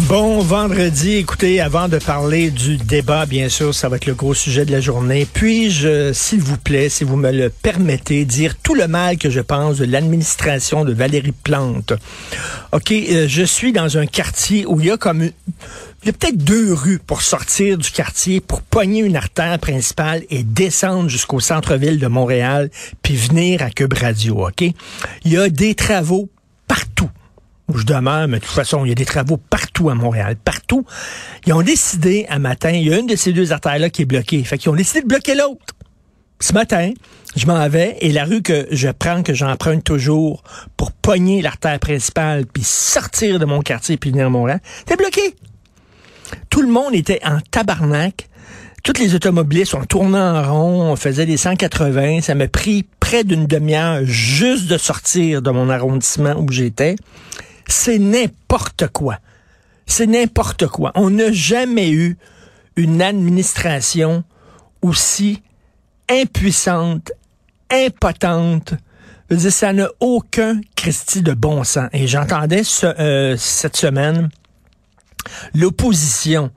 Bon vendredi, écoutez, avant de parler du débat, bien sûr, ça va être le gros sujet de la journée. Puis-je, s'il vous plaît, si vous me le permettez, dire tout le mal que je pense de l'administration de Valérie Plante. OK, euh, je suis dans un quartier où il y a comme... Il y a peut-être deux rues pour sortir du quartier, pour pogner une artère principale et descendre jusqu'au centre-ville de Montréal, puis venir à Cube Radio, OK? Il y a des travaux partout où je demeure, mais de toute façon, il y a des travaux partout à Montréal, partout. Ils ont décidé un matin, il y a une de ces deux artères-là qui est bloquée. Fait qu'ils ont décidé de bloquer l'autre. Ce matin, je m'en vais et la rue que je prends, que j'emprunte toujours pour pogner l'artère principale puis sortir de mon quartier puis venir à Montréal, c'était bloqué. Tout le monde était en tabarnak. Toutes les automobilistes ont tourné en rond, on faisait des 180. Ça m'a pris près d'une demi-heure juste de sortir de mon arrondissement où j'étais. C'est n'importe quoi. C'est n'importe quoi. On n'a jamais eu une administration aussi impuissante, impotente. Ça n'a aucun Christi de bon sens. Et j'entendais euh, cette semaine l'opposition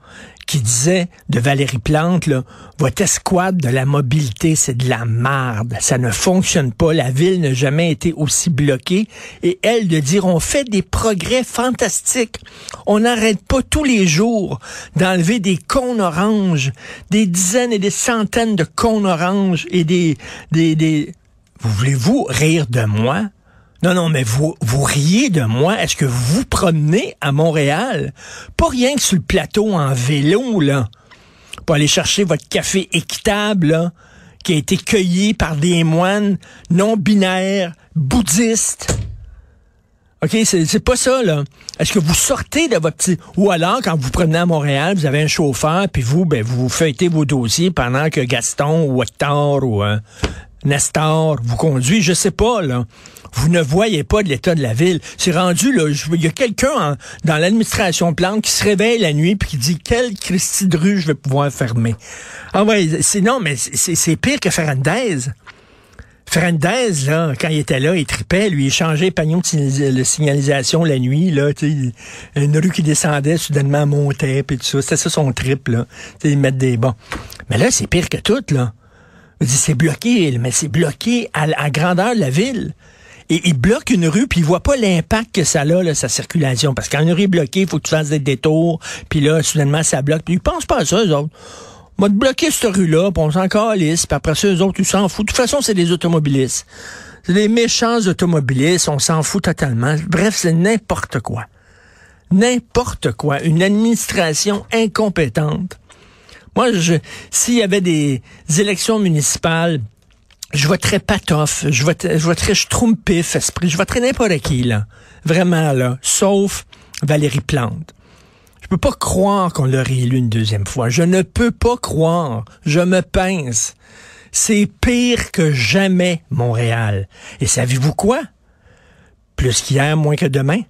qui disait de Valérie Plante, là, votre escouade de la mobilité, c'est de la marde. Ça ne fonctionne pas. La ville n'a jamais été aussi bloquée. Et elle de dire, on fait des progrès fantastiques. On n'arrête pas tous les jours d'enlever des cônes oranges, des dizaines et des centaines de cônes oranges et des, des, des, vous voulez-vous rire de moi? Non, non, mais vous, vous riez de moi. Est-ce que vous promenez à Montréal? Pas rien que sur le plateau en vélo, là. Pour aller chercher votre café équitable, là, qui a été cueilli par des moines non-binaires, bouddhistes. OK, c'est pas ça, là. Est-ce que vous sortez de votre petit... Ou alors, quand vous promenez à Montréal, vous avez un chauffeur, puis vous, ben, vous feuilletez vos dossiers pendant que Gaston ou Hector ou euh, Nestor vous conduit, je sais pas, là. Vous ne voyez pas de l'état de la ville. C'est rendu, là, il y a quelqu'un dans l'administration Plante qui se réveille la nuit puis qui dit quelle Christie de rue je vais pouvoir fermer. Ah ouais, c'est non, mais c'est pire que Ferrandez. Ferrandez, là, quand il était là, il tripait, lui, il changeait panneaux de signalis- de signalisation la nuit, là, une rue qui descendait, soudainement montait, puis tout ça. C'était ça son trip, là. Tu sais, des bons. Mais là, c'est pire que tout, là. Je dis, C'est bloqué, mais c'est bloqué à, à grandeur de la ville. Et il bloque une rue, puis il voit pas l'impact que ça a, là, sa circulation. Parce qu'une rue est bloquée, il faut que tu fasses des détours, puis là, soudainement, ça bloque. Puis ils pensent pas à ça, eux autres. On va te bloquer cette rue-là, puis on s'en calisse, puis après ça, eux autres, ils s'en foutent. De toute façon, c'est des automobilistes. C'est des méchants automobilistes, on s'en fout totalement. Bref, c'est n'importe quoi. N'importe quoi. Une administration incompétente. Moi, je, s'il y avait des élections municipales, je voterais Patoff, je voterais, je voterais Esprit, je voterais n'importe qui, là. Vraiment, là. Sauf Valérie Plante. Je peux pas croire qu'on l'a réélu une deuxième fois. Je ne peux pas croire. Je me pince. C'est pire que jamais, Montréal. Et savez-vous quoi? Plus qu'hier, moins que demain.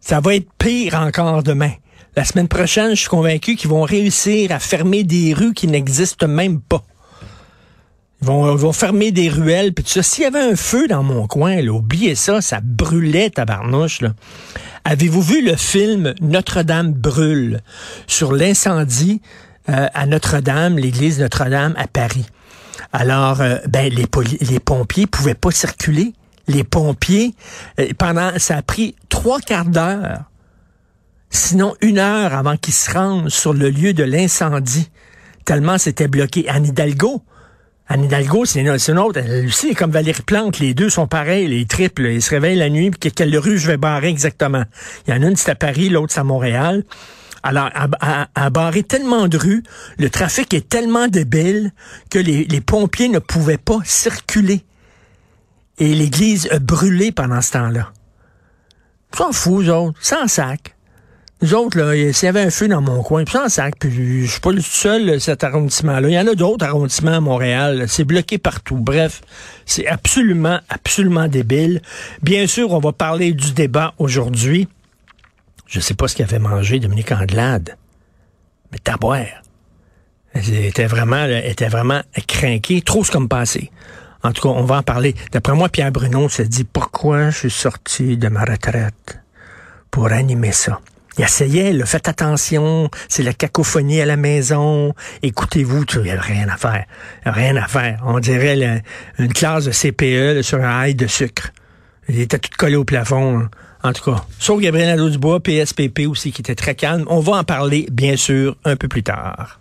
Ça va être pire encore demain. La semaine prochaine, je suis convaincu qu'ils vont réussir à fermer des rues qui n'existent même pas. Ils vont, fermer des ruelles, puis tout ça. S'il y avait un feu dans mon coin, là, oubliez ça, ça brûlait tabarnouche. Là. Avez-vous vu le film Notre-Dame brûle? Sur l'incendie euh, à Notre-Dame, l'église Notre-Dame à Paris? Alors, euh, ben, les, les pompiers pouvaient pas circuler. Les pompiers, euh, pendant, ça a pris trois quarts d'heure, sinon une heure avant qu'ils se rendent sur le lieu de l'incendie, tellement c'était bloqué. Anne Hidalgo, Anne Hidalgo, c'est une, autre. Elle aussi, comme Valérie Plante, les deux sont pareils, les triples. Ils se réveillent la nuit, puis quelle rue je vais barrer exactement? Il y en a une, c'est à Paris, l'autre, c'est à Montréal. Alors, à, à, barrer tellement de rues, le trafic est tellement débile que les, les pompiers ne pouvaient pas circuler. Et l'église a brûlé pendant ce temps-là. S'en fout, eux autres, sans sac. Nous autres, là, s'il y avait un feu dans mon coin, puis sans sac, puis je suis pas le seul, cet arrondissement-là. Il y en a d'autres arrondissements à Montréal. C'est bloqué partout. Bref, c'est absolument, absolument débile. Bien sûr, on va parler du débat aujourd'hui. Je sais pas ce qu'avait mangé Dominique Anglade, mais taboire. Elle était vraiment, elle était vraiment craquée, trop ce comme passé. En tout cas, on va en parler. D'après moi, Pierre Bruno se dit pourquoi je suis sorti de ma retraite pour animer ça? Il essayait, là, faites attention, c'est la cacophonie à la maison, écoutez-vous, il n'y a rien à faire. rien à faire. On dirait une classe de CPE sur un haille de sucre. Il était tout collé au plafond. Hein. En tout cas, sauf Gabriel Nadeau-Dubois, PSPP aussi, qui était très calme. On va en parler, bien sûr, un peu plus tard.